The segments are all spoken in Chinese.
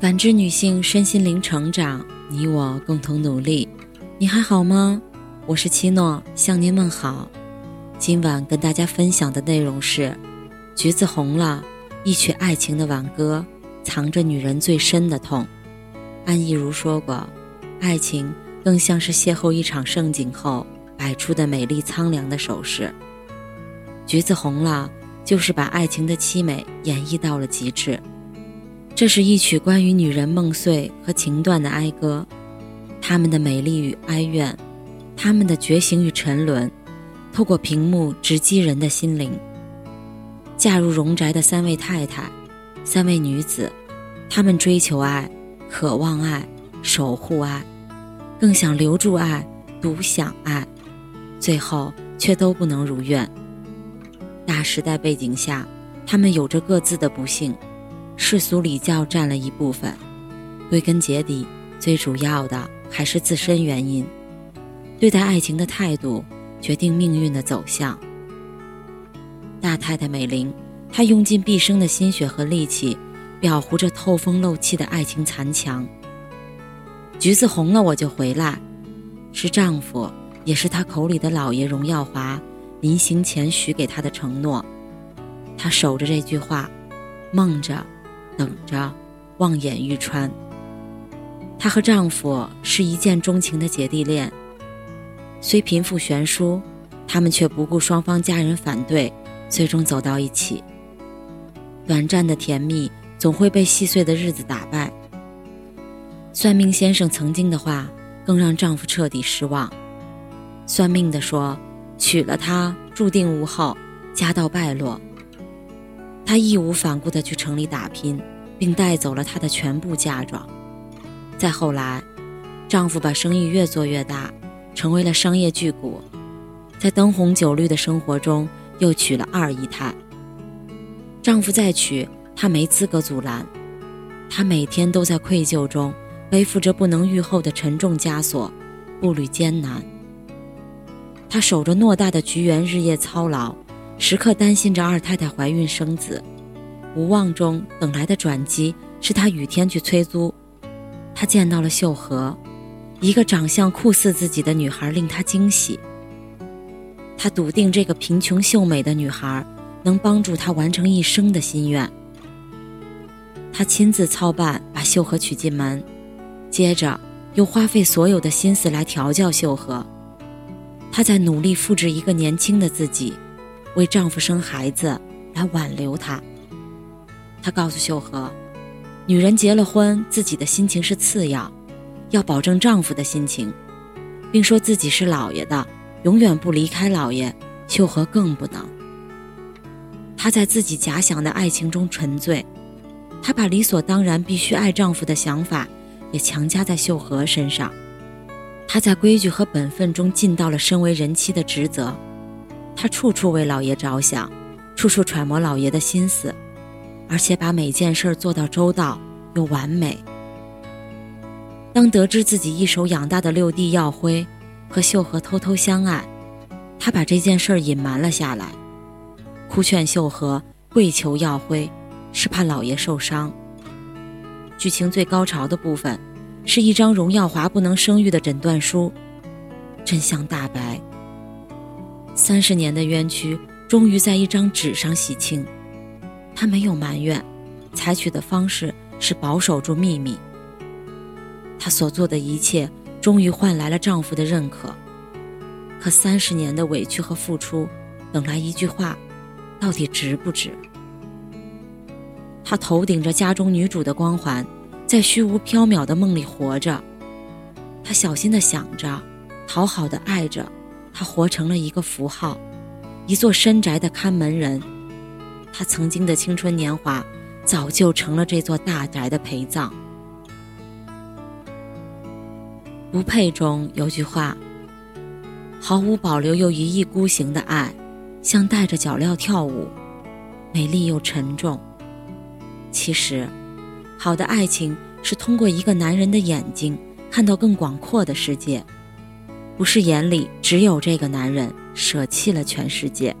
感知女性身心灵成长，你我共同努力。你还好吗？我是七诺，向您问好。今晚跟大家分享的内容是：橘子红了，一曲爱情的挽歌，藏着女人最深的痛。安意如说过，爱情更像是邂逅一场盛景后摆出的美丽苍凉的手势。橘子红了，就是把爱情的凄美演绎到了极致。这是一曲关于女人梦碎和情断的哀歌，她们的美丽与哀怨，她们的觉醒与沉沦，透过屏幕直击人的心灵。嫁入荣宅的三位太太，三位女子，她们追求爱，渴望爱，守护爱，更想留住爱，独享爱，最后却都不能如愿。大时代背景下，她们有着各自的不幸。世俗礼教占了一部分，归根结底，最主要的还是自身原因。对待爱情的态度，决定命运的走向。大太太美玲，她用尽毕生的心血和力气，裱糊着透风漏气的爱情残墙。橘子红了，我就回来，是丈夫，也是她口里的老爷荣耀华临行前许给她的承诺。她守着这句话，梦着。等着，望眼欲穿。她和丈夫是一见钟情的姐弟恋，虽贫富悬殊，他们却不顾双方家人反对，最终走到一起。短暂的甜蜜总会被细碎的日子打败。算命先生曾经的话，更让丈夫彻底失望。算命的说，娶了她注定无后，家道败落。她义无反顾地去城里打拼。并带走了她的全部嫁妆。再后来，丈夫把生意越做越大，成为了商业巨贾。在灯红酒绿的生活中，又娶了二姨太。丈夫再娶，她没资格阻拦。她每天都在愧疚中背负着不能愈后的沉重枷锁，步履艰难。她守着偌大的菊园，日夜操劳，时刻担心着二太太怀孕生子。无望中等来的转机是他雨天去催租，他见到了秀禾，一个长相酷似自己的女孩，令他惊喜。他笃定这个贫穷秀美的女孩能帮助他完成一生的心愿。他亲自操办把秀禾娶进门，接着又花费所有的心思来调教秀禾。他在努力复制一个年轻的自己，为丈夫生孩子来挽留他。她告诉秀禾，女人结了婚，自己的心情是次要，要保证丈夫的心情，并说自己是老爷的，永远不离开老爷。秀禾更不能。她在自己假想的爱情中沉醉，她把理所当然必须爱丈夫的想法，也强加在秀禾身上。她在规矩和本分中尽到了身为人妻的职责，他处处为老爷着想，处处揣摩老爷的心思。而且把每件事做到周到又完美。当得知自己一手养大的六弟耀辉和秀禾偷偷相爱，他把这件事隐瞒了下来，哭劝秀禾跪求耀辉，是怕老爷受伤。剧情最高潮的部分，是一张荣耀华不能生育的诊断书，真相大白。三十年的冤屈，终于在一张纸上洗清。她没有埋怨，采取的方式是保守住秘密。她所做的一切终于换来了丈夫的认可，可三十年的委屈和付出，等来一句话，到底值不值？她头顶着家中女主的光环，在虚无缥缈的梦里活着。她小心的想着，讨好的爱着，他活成了一个符号，一座深宅的看门人。他曾经的青春年华，早就成了这座大宅的陪葬。不配中有句话：“毫无保留又一意孤行的爱，像带着脚镣跳舞，美丽又沉重。”其实，好的爱情是通过一个男人的眼睛看到更广阔的世界，不是眼里只有这个男人，舍弃了全世界。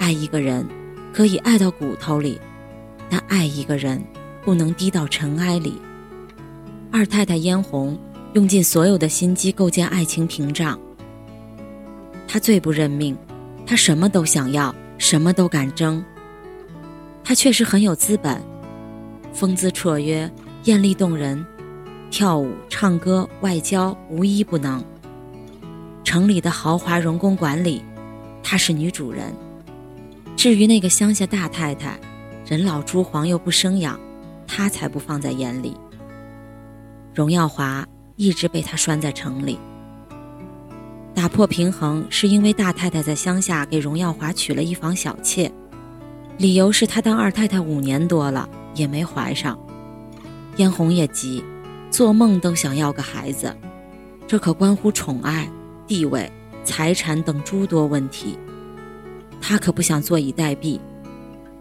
爱一个人，可以爱到骨头里；但爱一个人，不能低到尘埃里。二太太嫣红用尽所有的心机构建爱情屏障。她最不认命，她什么都想要，什么都敢争。她确实很有资本，风姿绰约，艳丽动人，跳舞、唱歌、外交无一不能。城里的豪华荣公馆里，她是女主人。至于那个乡下大太太，人老珠黄又不生养，她才不放在眼里。荣耀华一直被她拴在城里。打破平衡是因为大太太在乡下给荣耀华娶了一房小妾，理由是她当二太太五年多了也没怀上。嫣红也急，做梦都想要个孩子，这可关乎宠爱、地位、财产等诸多问题。他可不想坐以待毙。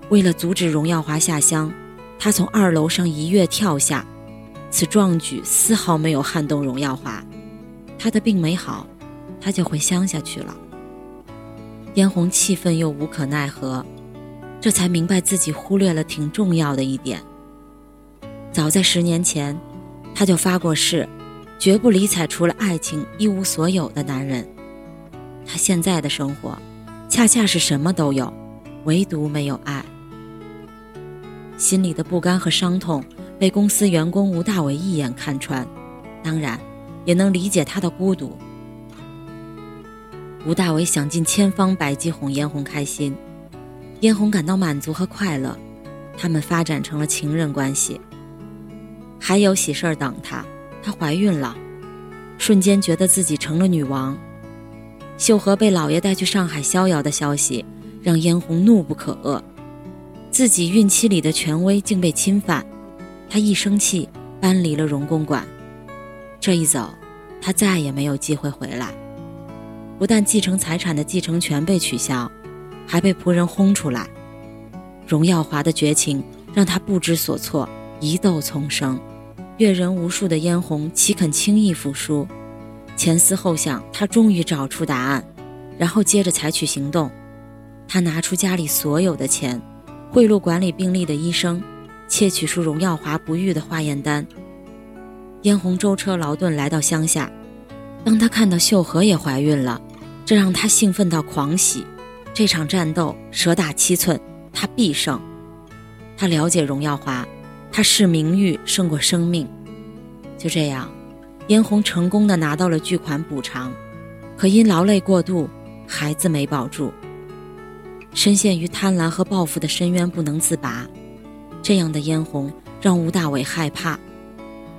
为了阻止荣耀华下乡，他从二楼上一跃跳下。此壮举丝毫没有撼动荣耀华，他的病没好，他就回乡下去了。嫣红气愤又无可奈何，这才明白自己忽略了挺重要的一点。早在十年前，他就发过誓，绝不理睬除了爱情一无所有的男人。他现在的生活，恰恰是什么都有，唯独没有爱。心里的不甘和伤痛。被公司员工吴大伟一眼看穿，当然，也能理解他的孤独。吴大伟想尽千方百计哄嫣红开心，嫣红感到满足和快乐，他们发展成了情人关系。还有喜事儿等她，她怀孕了，瞬间觉得自己成了女王。秀禾被老爷带去上海逍遥的消息，让嫣红怒不可遏，自己孕期里的权威竟被侵犯。她一生气，搬离了荣公馆。这一走，他再也没有机会回来。不但继承财产的继承权被取消，还被仆人轰出来。荣耀华的绝情让他不知所措，疑窦丛生。阅人无数的嫣红岂肯轻易服输？前思后想，他终于找出答案，然后接着采取行动。他拿出家里所有的钱，贿赂管理病历的医生。窃取出荣耀华不育的化验单。嫣红舟车劳顿来到乡下，当他看到秀禾也怀孕了，这让他兴奋到狂喜。这场战斗蛇打七寸，他必胜。他了解荣耀华，他视名誉胜过生命。就这样，嫣红成功的拿到了巨款补偿，可因劳累过度，孩子没保住。深陷于贪婪和报复的深渊，不能自拔。这样的嫣红让吴大伟害怕，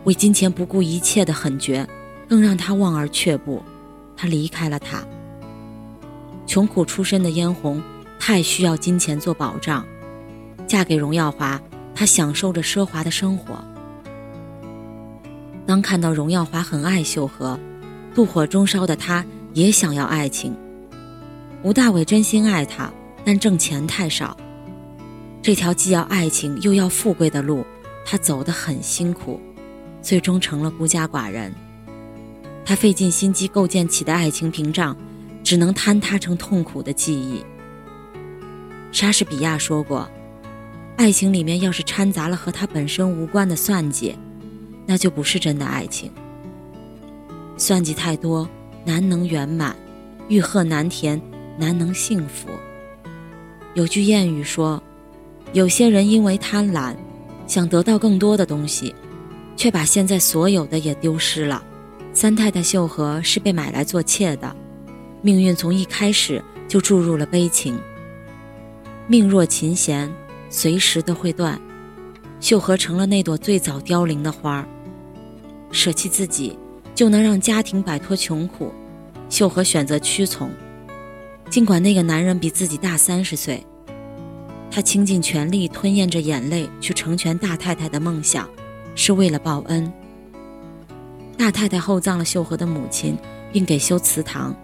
为金钱不顾一切的狠绝，更让他望而却步。他离开了他。穷苦出身的嫣红太需要金钱做保障，嫁给荣耀华，他享受着奢华的生活。当看到荣耀华很爱秀禾，妒火中烧的他也想要爱情。吴大伟真心爱她，但挣钱太少。这条既要爱情又要富贵的路，他走得很辛苦，最终成了孤家寡人。他费尽心机构建起的爱情屏障，只能坍塌成痛苦的记忆。莎士比亚说过：“爱情里面要是掺杂了和他本身无关的算计，那就不是真的爱情。算计太多，难能圆满；欲壑难填，难能幸福。”有句谚语说。有些人因为贪婪，想得到更多的东西，却把现在所有的也丢失了。三太太秀禾是被买来做妾的，命运从一开始就注入了悲情。命若琴弦，随时都会断。秀禾成了那朵最早凋零的花儿。舍弃自己，就能让家庭摆脱穷苦。秀禾选择屈从，尽管那个男人比自己大三十岁。他倾尽全力吞咽着眼泪去成全大太太的梦想，是为了报恩。大太太厚葬了秀禾的母亲，并给修祠堂，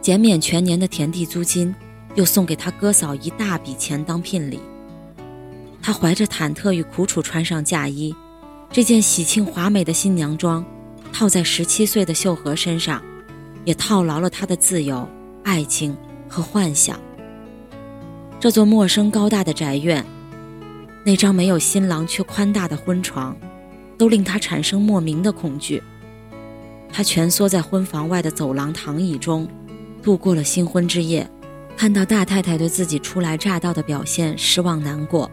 减免全年的田地租金，又送给他哥嫂一大笔钱当聘礼。她怀着忐忑与苦楚穿上嫁衣，这件喜庆华美的新娘装，套在十七岁的秀禾身上，也套牢了她的自由、爱情和幻想。这座陌生高大的宅院，那张没有新郎却宽大的婚床，都令她产生莫名的恐惧。她蜷缩在婚房外的走廊躺椅中，度过了新婚之夜。看到大太太对自己初来乍到的表现失望难过，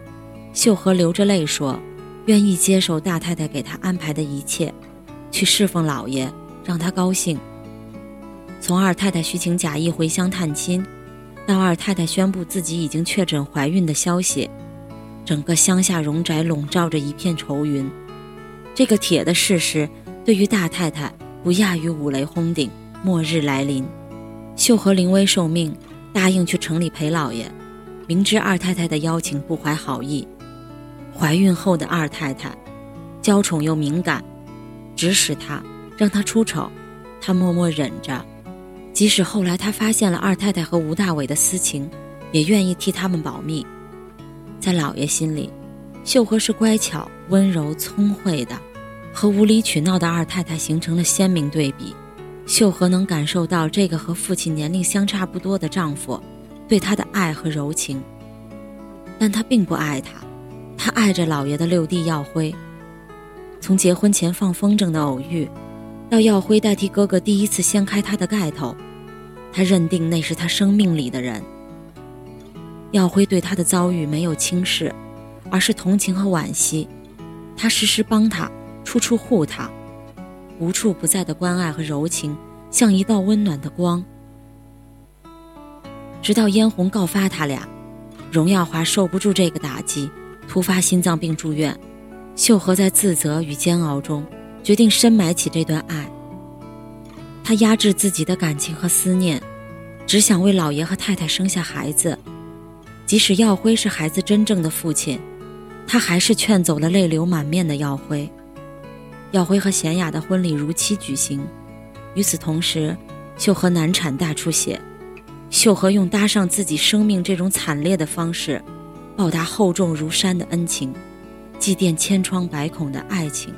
秀禾流着泪说：“愿意接受大太太给他安排的一切，去侍奉老爷，让他高兴。”从二太太虚情假意回乡探亲，到二太太宣布自己已经确诊怀孕的消息。整个乡下荣宅笼罩着一片愁云，这个铁的事实对于大太太不亚于五雷轰顶，末日来临。秀禾临危受命，答应去城里陪老爷，明知二太太的邀请不怀好意。怀孕后的二太太，娇宠又敏感，指使她让她出丑，她默默忍着。即使后来她发现了二太太和吴大伟的私情，也愿意替他们保密。在老爷心里，秀禾是乖巧、温柔、聪慧的，和无理取闹的二太太形成了鲜明对比。秀禾能感受到这个和父亲年龄相差不多的丈夫对她的爱和柔情，但她并不爱他。他爱着老爷的六弟耀辉。从结婚前放风筝的偶遇，到耀辉代替哥哥第一次掀开他的盖头，他认定那是他生命里的人。耀辉对他的遭遇没有轻视，而是同情和惋惜。他时时帮他，处处护他，无处不在的关爱和柔情，像一道温暖的光。直到嫣红告发他俩，荣耀华受不住这个打击，突发心脏病住院。秀禾在自责与煎熬中，决定深埋起这段爱。他压制自己的感情和思念，只想为老爷和太太生下孩子。即使耀辉是孩子真正的父亲，他还是劝走了泪流满面的耀辉。耀辉和贤雅的婚礼如期举行，与此同时，秀禾难产大出血。秀禾用搭上自己生命这种惨烈的方式，报答厚重如山的恩情，祭奠千疮百孔的爱情。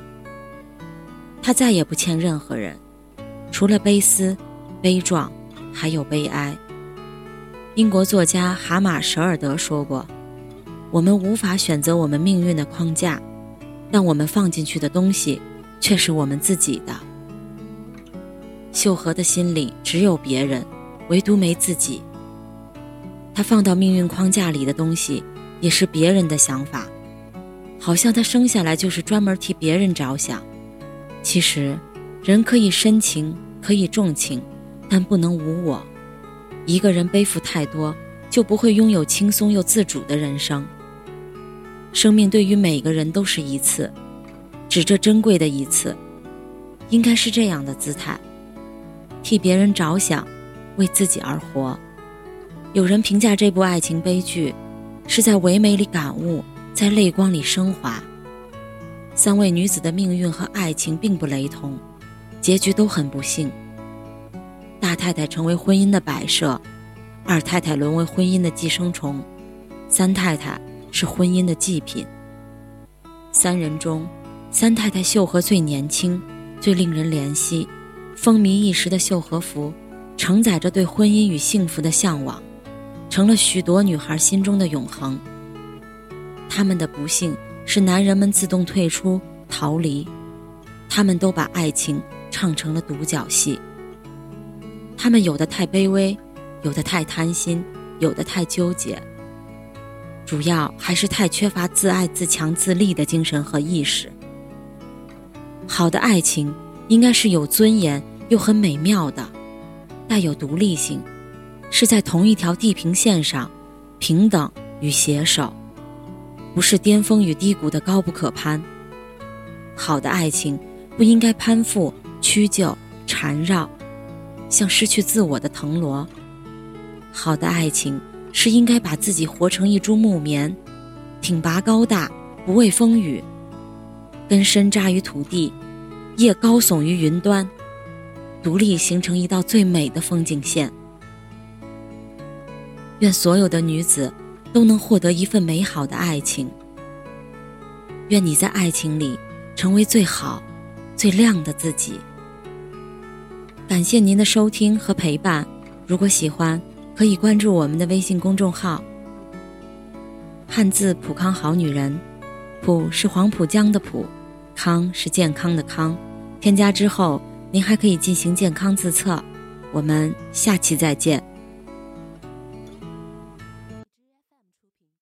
他再也不欠任何人，除了悲思、悲壮，还有悲哀。英国作家蛤马舍尔德说过：“我们无法选择我们命运的框架，但我们放进去的东西却是我们自己的。”秀禾的心里只有别人，唯独没自己。他放到命运框架里的东西，也是别人的想法，好像他生下来就是专门替别人着想。其实，人可以深情，可以重情，但不能无我。一个人背负太多，就不会拥有轻松又自主的人生。生命对于每个人都是一次，只这珍贵的一次，应该是这样的姿态：替别人着想，为自己而活。有人评价这部爱情悲剧，是在唯美里感悟，在泪光里升华。三位女子的命运和爱情并不雷同，结局都很不幸。大太太成为婚姻的摆设，二太太沦为婚姻的寄生虫，三太太是婚姻的祭品。三人中，三太太秀禾最年轻，最令人怜惜。风靡一时的秀禾服，承载着对婚姻与幸福的向往，成了许多女孩心中的永恒。他们的不幸是男人们自动退出逃离，他们都把爱情唱成了独角戏。他们有的太卑微，有的太贪心，有的太纠结。主要还是太缺乏自爱、自强、自立的精神和意识。好的爱情应该是有尊严又很美妙的，带有独立性，是在同一条地平线上，平等与携手，不是巅峰与低谷的高不可攀。好的爱情不应该攀附、屈就、缠绕。像失去自我的藤萝。好的爱情是应该把自己活成一株木棉，挺拔高大，不畏风雨，根深扎于土地，叶高耸于云端，独立形成一道最美的风景线。愿所有的女子都能获得一份美好的爱情。愿你在爱情里成为最好、最亮的自己。感谢您的收听和陪伴，如果喜欢，可以关注我们的微信公众号。汉字普康好女人，普是黄浦江的浦，康是健康的康。添加之后，您还可以进行健康自测。我们下期再见。